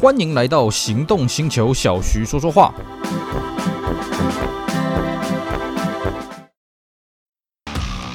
欢迎来到行动星球，小徐说说话。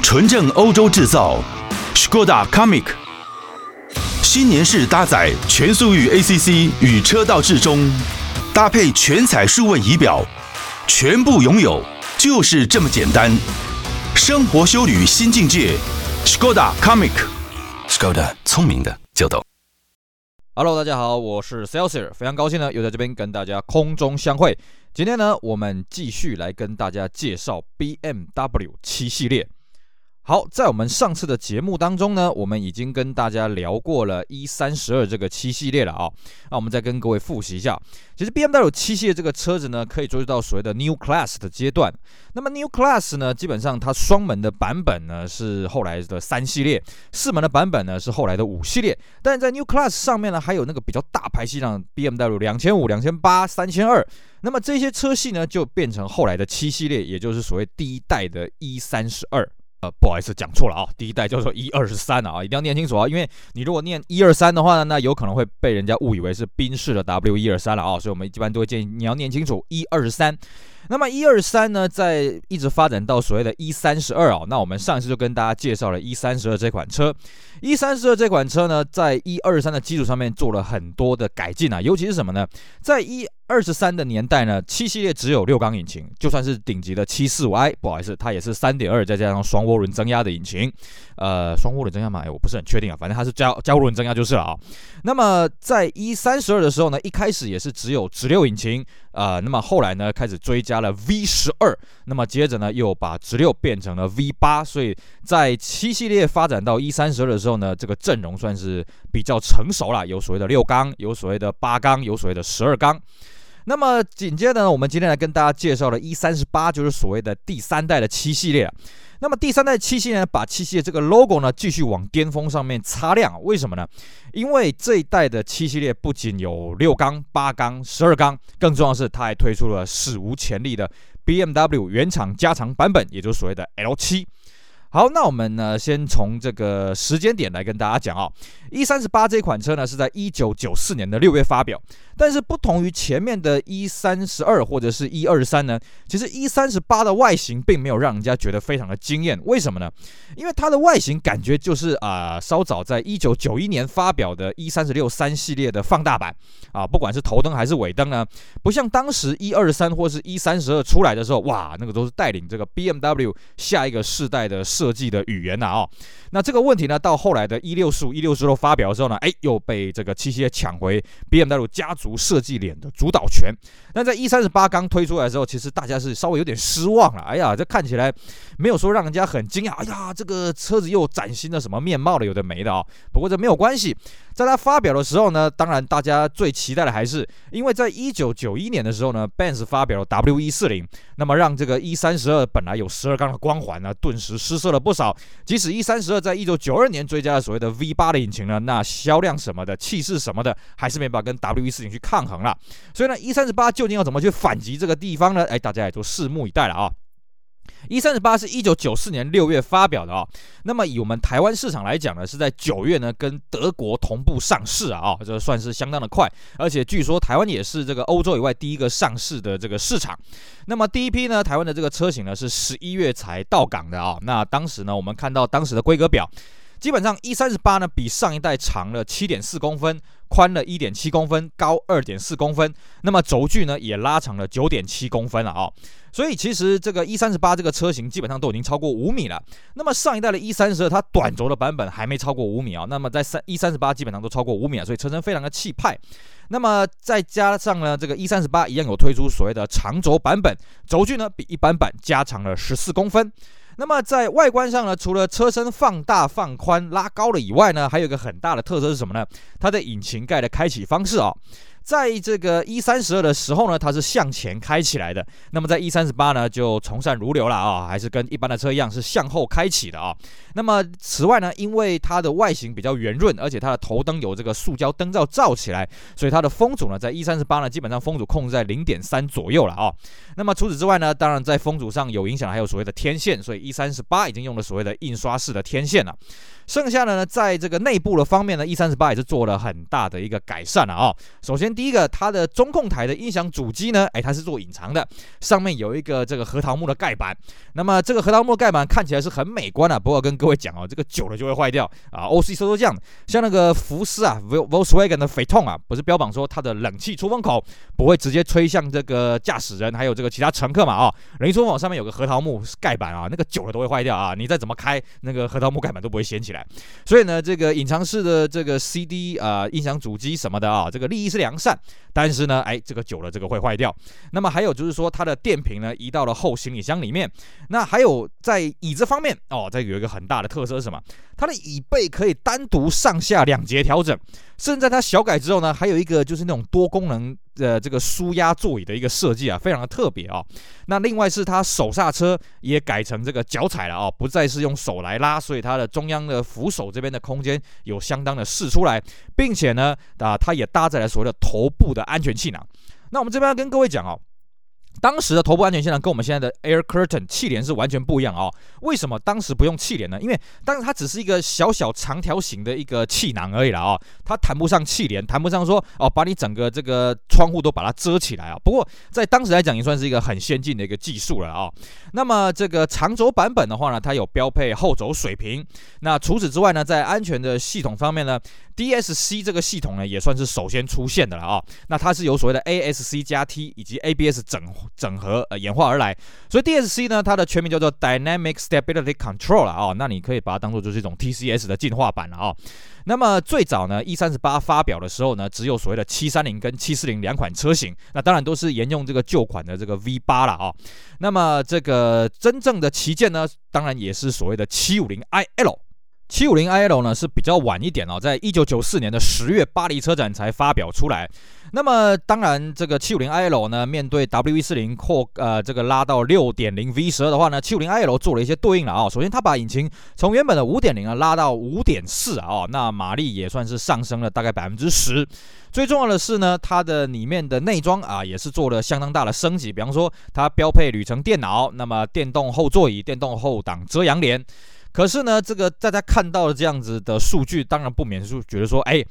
纯正欧洲制造，Skoda Comic，新年式搭载全速域 ACC 与车道智中，搭配全彩数位仪表，全部拥有就是这么简单。生活修旅新境界，Skoda Comic，Skoda 聪明的就懂。Hello，大家好，我是 Celsius，非常高兴呢，又在这边跟大家空中相会。今天呢，我们继续来跟大家介绍 BMW 七系列。好，在我们上次的节目当中呢，我们已经跟大家聊过了 E 三十二这个七系列了啊。那我们再跟各位复习一下，其实 BMW 七系列这个车子呢，可以追溯到所谓的 New Class 的阶段。那么 New Class 呢，基本上它双门的版本呢是后来的三系列，四门的版本呢是后来的五系列。但是在 New Class 上面呢，还有那个比较大排气量 BMW 两千五、两千八、三千二。那么这些车系呢，就变成后来的七系列，也就是所谓第一代的 E 三十二。呃，不好意思，讲错了啊，第一代叫做一二三啊，一定要念清楚啊，因为你如果念一二三的话呢，那有可能会被人家误以为是宾士的 W 一二三了啊，所以我们一般都会建议你要念清楚一二三。那么一二三呢，在一直发展到所谓的 E 三十二啊，那我们上一次就跟大家介绍了 E 三十二这款车。E 三十二这款车呢，在一二三的基础上面做了很多的改进啊，尤其是什么呢？在一二十三的年代呢，七系列只有六缸引擎，就算是顶级的七四五 i，不好意思，它也是三点二再加上双涡轮增压的引擎。呃，双涡轮增压嘛，哎，我不是很确定啊，反正它是加加涡轮增压就是了啊。那么在一三十二的时候呢，一开始也是只有直六引擎。呃，那么后来呢，开始追加了 V 十二，那么接着呢，又把直六变成了 V 八，所以在七系列发展到一三十二的时候呢，这个阵容算是比较成熟了，有所谓的六缸，有所谓的八缸，有所谓的十二缸。那么紧接着呢，我们今天来跟大家介绍的 E 三十八，就是所谓的第三代的七系列。那么第三代七系列呢，把七系列这个 logo 呢继续往巅峰上面擦亮，为什么呢？因为这一代的七系列不仅有六缸、八缸、十二缸，更重要的是它还推出了史无前例的 BMW 原厂加长版本，也就是所谓的 L7。好，那我们呢，先从这个时间点来跟大家讲啊，E38 这款车呢是在一九九四年的六月发表，但是不同于前面的 E32 或者是 E23 呢，其实 E38 的外形并没有让人家觉得非常的惊艳，为什么呢？因为它的外形感觉就是啊、稍早在一九九一年发表的 E36 三系列的放大版啊，不管是头灯还是尾灯呢，不像当时 E23 或是 E32 出来的时候，哇，那个都是带领这个 BMW 下一个世代的设计的语言呐啊，那这个问题呢，到后来的一六四五、一六四六发表的时候呢，哎，又被这个七系抢回 BMW 家族设计脸的主导权。那在 E 三十八刚推出来的时候，其实大家是稍微有点失望了。哎呀，这看起来没有说让人家很惊讶。哎呀，这个车子又崭新的什么面貌了，有的没的啊。不过这没有关系。在它发表的时候呢，当然大家最期待的还是，因为在一九九一年的时候呢，Benz 发表了 W 一四零，那么让这个 E 三十二本来有十二缸的光环呢，顿时失做了不少。即使 E 三十二在一九九二年追加了所谓的 V 八的引擎呢，那销量什么的、气势什么的，还是没办法跟 W 一四零去抗衡了。所以呢，E 三十八究竟要怎么去反击这个地方呢？哎，大家也都拭目以待了啊。E 三十八是一九九四年六月发表的啊，那么以我们台湾市场来讲呢，是在九月呢跟德国同步上市啊啊，这算是相当的快，而且据说台湾也是这个欧洲以外第一个上市的这个市场。那么第一批呢，台湾的这个车型呢是十一月才到港的啊，那当时呢我们看到当时的规格表。基本上 E 三十八呢，比上一代长了七点四公分，宽了一点七公分，高二点四公分。那么轴距呢，也拉长了九点七公分了啊、哦。所以其实这个 E 三十八这个车型基本上都已经超过五米了。那么上一代的 E 三十二，它短轴的版本还没超过五米啊、哦。那么在三 E 三十八基本上都超过五米了，所以车身非常的气派。那么再加上呢，这个 E 三十八一样有推出所谓的长轴版本，轴距呢比一般版加长了十四公分。那么在外观上呢，除了车身放大、放宽、拉高了以外呢，还有一个很大的特色是什么呢？它的引擎盖的开启方式啊。在这个 E 三十二的时候呢，它是向前开起来的。那么在 E 三十八呢，就从善如流了啊，还是跟一般的车一样是向后开启的啊。那么此外呢，因为它的外形比较圆润，而且它的头灯有这个塑胶灯罩罩起来，所以它的风阻呢，在 E 三十八呢，基本上风阻控制在零点三左右了啊。那么除此之外呢，当然在风阻上有影响，还有所谓的天线，所以 E 三十八已经用了所谓的印刷式的天线了。剩下的呢，在这个内部的方面呢，E 三十八也是做了很大的一个改善了啊、哦。首先第一个，它的中控台的音响主机呢，哎，它是做隐藏的，上面有一个这个核桃木的盖板。那么这个核桃木盖板看起来是很美观的、啊，不过跟各位讲哦，这个久了就会坏掉啊。OC 说说这样，像那个福斯啊，Volkswagen 的 Phaeton 啊，不是标榜说它的冷气出风口不会直接吹向这个驾驶人，还有这个其他乘客嘛啊？冷气出风口上面有个核桃木盖板啊，那个久了都会坏掉啊，你再怎么开，那个核桃木盖板都不会掀起来。所以呢，这个隐藏式的这个 CD 啊、音响主机什么的啊，这个利益是良善，但是呢，哎，这个久了这个会坏掉。那么还有就是说，它的电瓶呢移到了后行李箱里面。那还有在椅子方面哦，这有一个很大的特色是什么？它的椅背可以单独上下两节调整，甚至在它小改之后呢，还有一个就是那种多功能的这个舒压座椅的一个设计啊，非常的特别啊、哦。那另外是它手刹车也改成这个脚踩了啊、哦，不再是用手来拉，所以它的中央的扶手这边的空间有相当的释出来，并且呢啊，它也搭载了所谓的头部的安全气囊。那我们这边要跟各位讲哦。当时的头部安全气囊跟我们现在的 Air Curtain 气帘是完全不一样啊、哦！为什么当时不用气帘呢？因为当时它只是一个小小长条形的一个气囊而已了啊、它谈不上气帘，谈不上说哦，把你整个这个窗户都把它遮起来啊。不过在当时来讲，也算是一个很先进的一个技术了啊、那么这个长轴版本的话呢，它有标配后轴水平。那除此之外呢，在安全的系统方面呢，DSC 这个系统呢也算是首先出现的了啊、那它是有所谓的 ASC 加 T 以及 ABS 整。整合呃演化而来，所以 DSC 呢，它的全名叫做 Dynamic Stability Control 了啊、哦，那你可以把它当做就是一种 TCS 的进化版了啊、那么最早呢，E 三十八发表的时候呢，只有所谓的七三零跟七四零两款车型，那当然都是沿用这个旧款的这个 V 八了啊。那么这个真正的旗舰呢，当然也是所谓的七五零 IL。七五零 IL 呢是比较晚一点哦，在一九九四年的十月巴黎车展才发表出来。那么当然，这个七五零 IL 呢，面对 WV 四零扩呃这个拉到六点零 V 十二的话呢，七五零 IL 做了一些对应了啊、哦。首先，它把引擎从原本的五点零啊拉到五点四啊，哦，那马力也算是上升了大概百分之十。最重要的是呢，它的里面的内装啊也是做了相当大的升级，比方说它标配旅程电脑，那么电动后座椅、电动后挡遮阳帘。可是呢，这个大家看到的这样子的数据，当然不免是觉得说，哎。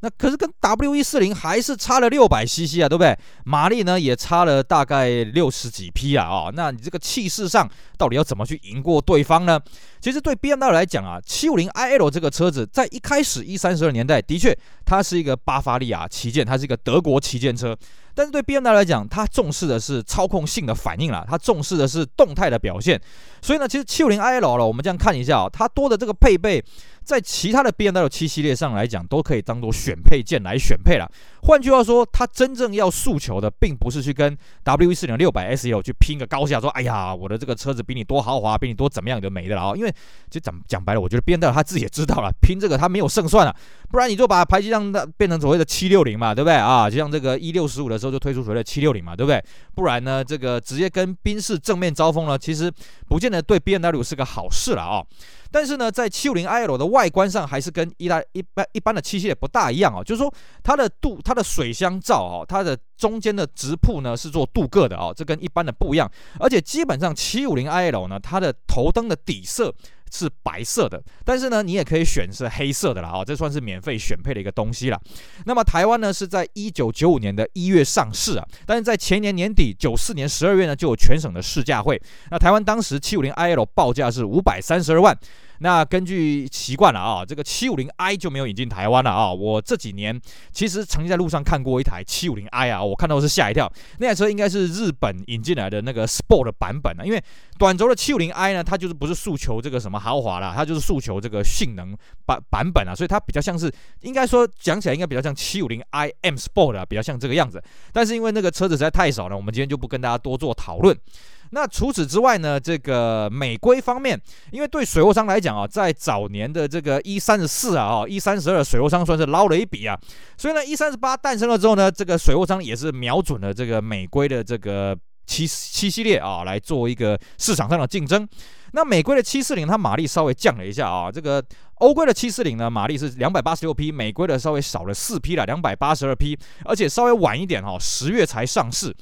那可是跟 W 一四零还是差了六百 CC 啊，对不对？马力呢也差了大概六十几匹啊，哦，那你这个气势上到底要怎么去赢过对方呢？其实对 BMW 来讲啊，750iL 这个车子在一开始一三十二年代的确它是一个巴伐利亚旗舰，它是一个德国旗舰车，但是对 BMW 来讲，它重视的是操控性的反应啦，它重视的是动态的表现，所以呢，其实 750iL 了，我们这样看一下啊，它多的这个配备。在其他的 BMW 七系列上来讲，都可以当做选配件来选配了。换句话说，他真正要诉求的，并不是去跟 W140 600SL 去拼个高下，说，哎呀，我的这个车子比你多豪华，比你多怎么样就没的了啊。因为其实讲讲白了，我觉得 BMW 他自己也知道了，拼这个他没有胜算了。不然你就把排气量变成所谓的760嘛，对不对啊？就像这个 E615 的时候就推出所谓的760嘛，对不对？不然呢，这个直接跟宾士正面交锋呢，其实不见得对 BMW 是个好事了啊。但是呢，在 750iL 的外观上，还是跟一大一般一般的七系列不大一样哦。就是说，它的镀它的水箱罩哦，它的中间的直瀑呢是做镀铬的哦，这跟一般的不一样。而且基本上 750iL 呢，它的头灯的底色是白色的，但是呢，你也可以选是黑色的了啊，这算是免费选配的一个东西了。那么台湾呢是在一九九五年的一月上市啊，但是在前年年底九四年十二月呢就有全省的试驾会。那台湾当时 750iL 报价是五百三十二万。那根据习惯了啊，这个 750i 就没有引进台湾了啊。我这几年其实曾经在路上看过一台 750i 啊，我看到是吓一跳。那台车应该是日本引进来的那个 Sport 版本啊，因为短轴的 750i 呢，它就是不是诉求这个什么豪华啦，它就是诉求这个性能版版本啊，所以它比较像是应该说讲起来应该比较像 750i M Sport 啊，比较像这个样子。但是因为那个车子实在太少了，我们今天就不跟大家多做讨论。那除此之外呢，这个美规方面，因为对水货商来讲啊，在早年的这个 E 三十四啊，哦 E 三十二水货商算是捞了一笔啊，所以呢 E 三十八诞生了之后呢，这个水货商也是瞄准了这个美规的这个七七系列啊，来做一个市场上的竞争。那美规的七四零它马力稍微降了一下啊，这个欧规的七四零呢马力是两百八十六匹，美规的稍微少了四匹了，两百八十二匹，而且稍微晚一点哈，十月才上市。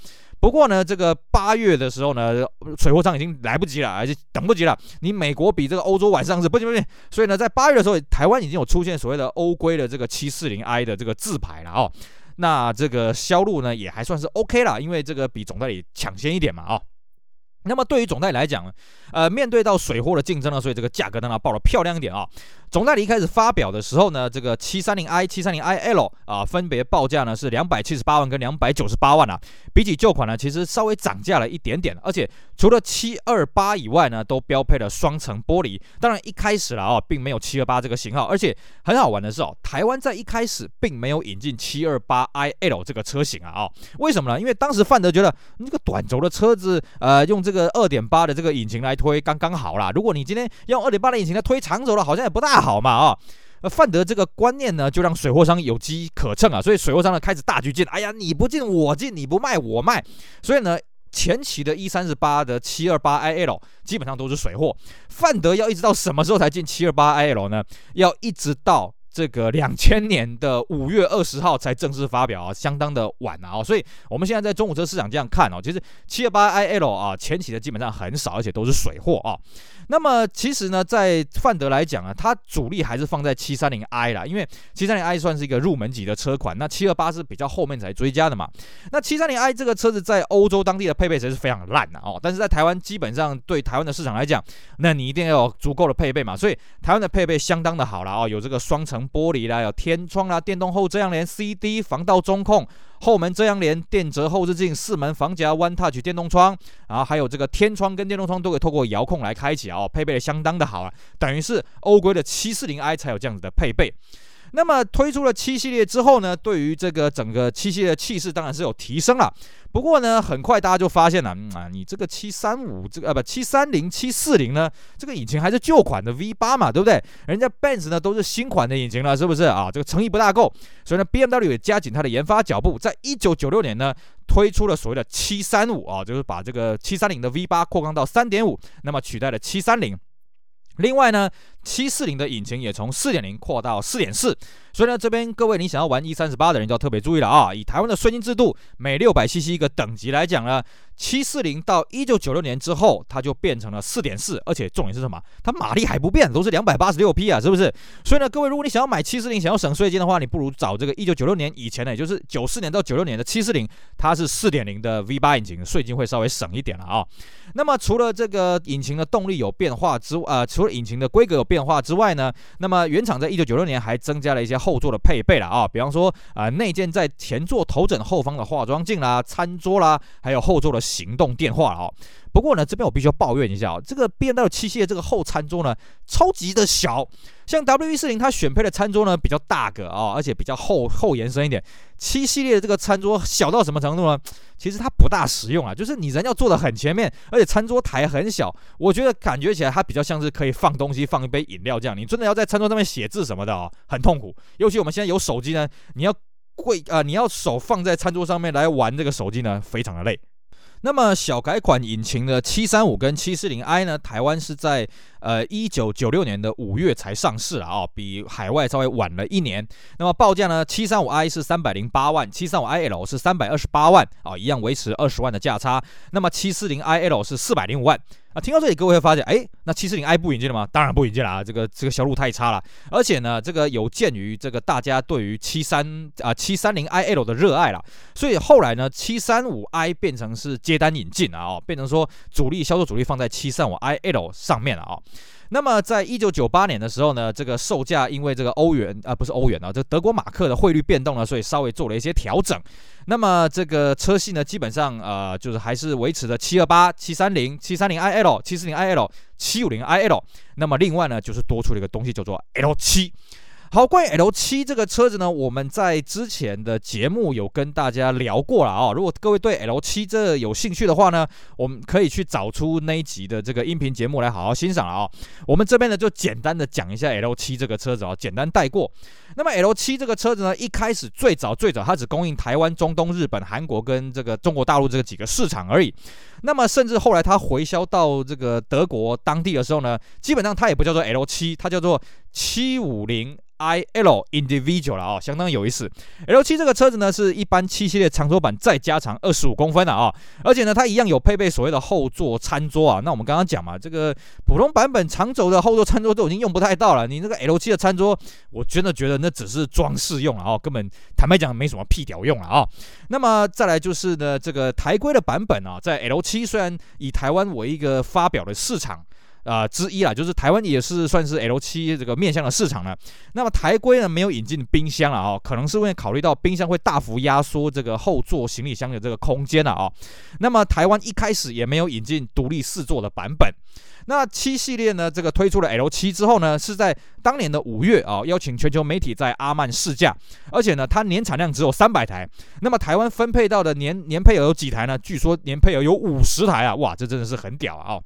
不过呢，这个八月的时候呢，水货商已经来不及了，而且等不及了。你美国比这个欧洲晚上市，不行不行。所以呢，在八月的时候，台湾已经有出现所谓的欧规的这个七四零 I 的这个字牌了哦。那这个销路呢，也还算是 OK 啦，因为这个比总代理抢先一点嘛啊、哦。那么对于总代理来讲，呃，面对到水货的竞争呢，所以这个价格当然报的漂亮一点啊、哦。总代理一开始发表的时候呢，这个七三零 i、七三零 i L 啊，分别报价呢是两百七十八万跟两百九十八万啊。比起旧款呢，其实稍微涨价了一点点。而且除了七二八以外呢，都标配了双层玻璃。当然一开始了啊，并没有七二八这个型号。而且很好玩的是哦，台湾在一开始并没有引进七二八 i L 这个车型啊啊。为什么呢？因为当时范德觉得这个短轴的车子，呃，用这个二点八的这个引擎来推刚刚好啦。如果你今天用二点八的引擎来推长轴了，好像也不大。好嘛啊，范德这个观念呢，就让水货商有机可乘啊，所以水货商呢开始大举进，哎呀，你不进我进，你不卖我卖，所以呢，前期的 E 三十八的七二八 IL 基本上都是水货，范德要一直到什么时候才进七二八 IL 呢？要一直到。这个两千年的五月二十号才正式发表啊，相当的晚啊，所以我们现在在中古车市场这样看哦，其实七二八 IL 啊，前期的基本上很少，而且都是水货啊。那么其实呢，在范德来讲啊，它主力还是放在七三零 i 啦，因为七三零 i 算是一个入门级的车款，那七二八是比较后面才追加的嘛。那七三零 i 这个车子在欧洲当地的配备其实是非常烂的哦，但是在台湾基本上对台湾的市场来讲，那你一定要有足够的配备嘛，所以台湾的配备相当的好了哦，有这个双层。玻璃啦，有天窗啦，电动后遮阳帘，CD 防盗中控，后门遮阳帘，电折后视镜，四门防夹，One Touch 电动窗，然后还有这个天窗跟电动窗都可以透过遥控来开启哦，配备的相当的好啊，等于是欧规的七四零 i 才有这样子的配备。那么推出了七系列之后呢，对于这个整个七系列的气势当然是有提升了。不过呢，很快大家就发现了，嗯啊，你这个七三五这个呃不七三零七四零呢，这个引擎还是旧款的 V 八嘛，对不对？人家 Benz 呢都是新款的引擎了，是不是啊？这个诚意不大够，所以呢，BMW 也加紧它的研发脚步，在一九九六年呢推出了所谓的七三五啊，就是把这个七三零的 V 八扩缸到三点五，那么取代了七三零。另外呢，七四零的引擎也从四点零扩到四点四，所以呢，这边各位你想要玩 E 三十八的人就要特别注意了啊！以台湾的税金制度，每六百 CC 一个等级来讲呢，七四零到一九九六年之后，它就变成了四点四，而且重点是什么？它马力还不变，都是两百八十六匹啊，是不是？所以呢，各位如果你想要买七四零，想要省税金的话，你不如找这个一九九六年以前的，也就是九四年到九六年的七四零，它是四点零的 V 八引擎，税金会稍微省一点了啊。那么除了这个引擎的动力有变化之外，呃，除了引擎的规格有变变化之外呢，那么原厂在一九九六年还增加了一些后座的配备了啊，比方说啊、内建在前座头枕后方的化妆镜啦、餐桌啦，还有后座的行动电话啊。不过呢，这边我必须要抱怨一下啊，这个 B N W 七系列这个后餐桌呢，超级的小。像 W140 它选配的餐桌呢比较大个啊，而且比较厚厚延伸一点。七系列的这个餐桌小到什么程度呢？其实它不大实用啊，就是你人要坐得很前面，而且餐桌台很小，我觉得感觉起来它比较像是可以放东西、放一杯饮料这样。你真的要在餐桌上面写字什么的啊，很痛苦。尤其我们现在有手机呢，你要跪啊，你要手放在餐桌上面来玩这个手机呢，非常的累。那么小改款引擎的七三五跟七四零 i 呢，台湾是在呃一九九六年的五月才上市啊，哦，比海外稍微晚了一年。那么报价呢，七三五 i 是三百零八万，七三五 i L 是三百二十八万啊，一样维持二十万的价差。那么七四零 i L 是四百零五万。啊，听到这里，各位会发现，哎，那七四零 i 不引进了吗？当然不引进了啊，这个这个销路太差了。而且呢，这个有鉴于这个大家对于七三啊七三零 i L 的热爱了，所以后来呢，七三五 i 变成是接单引进了啊，变成说主力销售主力放在七三五 i L 上面了啊。那么，在一九九八年的时候呢，这个售价因为这个欧元啊，不是欧元啊，这德国马克的汇率变动呢，所以稍微做了一些调整。那么这个车系呢，基本上呃，就是还是维持着七二八、七三零、七三零 IL、七四零 IL、七五零 IL。那么另外呢，就是多出了一个东西叫做 L 七。好，关于 L 七这个车子呢，我们在之前的节目有跟大家聊过了啊。如果各位对 L 七这有兴趣的话呢，我们可以去找出那一集的这个音频节目来好好欣赏了啊。我们这边呢就简单的讲一下 L 七这个车子啊，简单带过。那么 L 七这个车子呢，一开始最早最早它只供应台湾、中东、日本、韩国跟这个中国大陆这个几个市场而已。那么甚至后来它回销到这个德国当地的时候呢，基本上它也不叫做 L 七，它叫做七五零。I L Individual 了啊，相当有意思。L 七这个车子呢，是一般七系列长轴版再加长二十五公分的啊，而且呢，它一样有配备所谓的后座餐桌啊。那我们刚刚讲嘛，这个普通版本长轴的后座餐桌都已经用不太到了，你那个 L 七的餐桌，我真的觉得那只是装饰用了啊，根本坦白讲没什么屁屌用了啊。那么再来就是呢，这个台规的版本啊，在 L 七虽然以台湾为一个发表的市场。啊、之一啦，就是台湾也是算是 L7 这个面向的市场了。那么台规呢没有引进冰箱了啊、哦，可能是因为考虑到冰箱会大幅压缩这个后座行李箱的这个空间了啊、哦。那么台湾一开始也没有引进独立四座的版本。那七系列呢，这个推出了 L 七之后呢，是在当年的五月啊、邀请全球媒体在阿曼试驾，而且呢，它年产量只有三百台。那么台湾分配到的年年配额有几台呢？据说年配额有五十台啊！哇，这真的是很屌啊！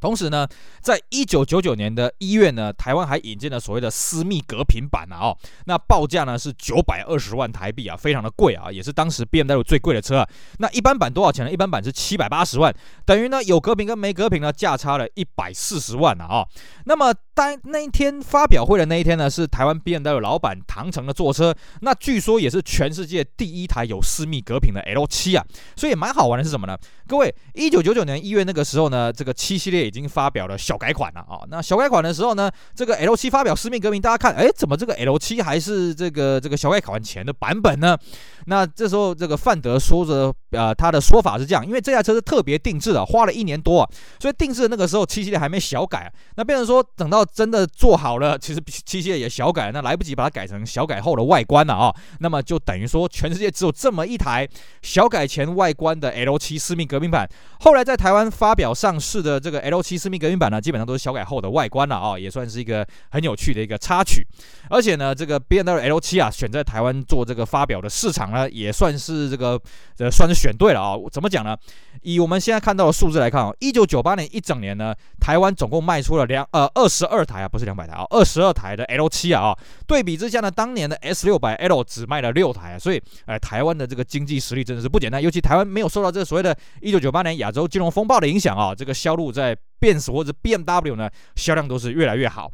同时呢，在一九九九年的一月呢，台湾还引进了所谓的私密隔屏版啊，哦，那报价呢是九百二十万台币啊，非常的贵啊，也是当时 BMW 最贵的车啊。那一般版多少钱呢？一般版是七百八十万，等于呢有隔屏跟没隔屏呢价差了一百四十万啊，哦。那么当那一天发表会的那一天呢，是台湾 BMW 老板唐成的坐车，那据说也是全世界第一台有私密隔屏的 L7 啊，所以蛮好玩的是什么呢？各位，一九九九年一月那个时候呢，这个七系列。已经发表了小改款了啊！那小改款的时候呢，这个 L 七发表私密革命，大家看，哎，怎么这个 L 七还是这个这个小改款前的版本呢？那这时候这个范德说着，呃，他的说法是这样，因为这台车是特别定制的，花了一年多啊，所以定制的那个时候七系列还没小改，那变成说等到真的做好了，其实七系列也小改，那来不及把它改成小改后的外观了啊，那么就等于说全世界只有这么一台小改前外观的 L 七私密革命版，后来在台湾发表上市的这个 L 七私密革命版呢，基本上都是小改后的外观了啊，也算是一个很有趣的一个插曲。而且呢，这个 BMW L 七啊，选在台湾做这个发表的市场呢，也算是这个呃，算是选对了啊。怎么讲呢？以我们现在看到的数字来看啊，一九九八年一整年呢，台湾总共卖出了两呃二十二台啊，不是两百台啊，二十二台的 L 七啊。对比之下呢，当年的 S 六百 L 只卖了六台啊，所以呃，台湾的这个经济实力真的是不简单。尤其台湾没有受到这个所谓的“一九九八年亚洲金融风暴”的影响啊，这个销路在。Benz 或者 BMW 呢，销量都是越来越好。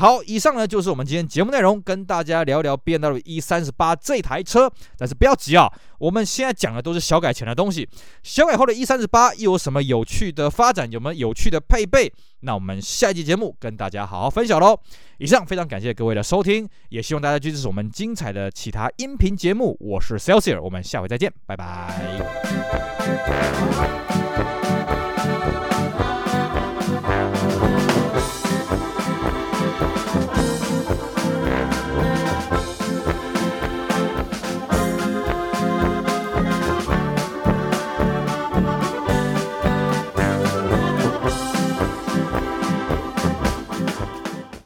好，以上呢就是我们今天节目内容，跟大家聊聊 BMW E38 这台车。但是不要急啊，我们现在讲的都是小改前的东西，小改后的 E38 又有什么有趣的发展？有没有有趣的配备？那我们下一集节目跟大家好好分享喽。以上非常感谢各位的收听，也希望大家支持我们精彩的其他音频节目。我是 Celsius，我们下回再见，拜拜。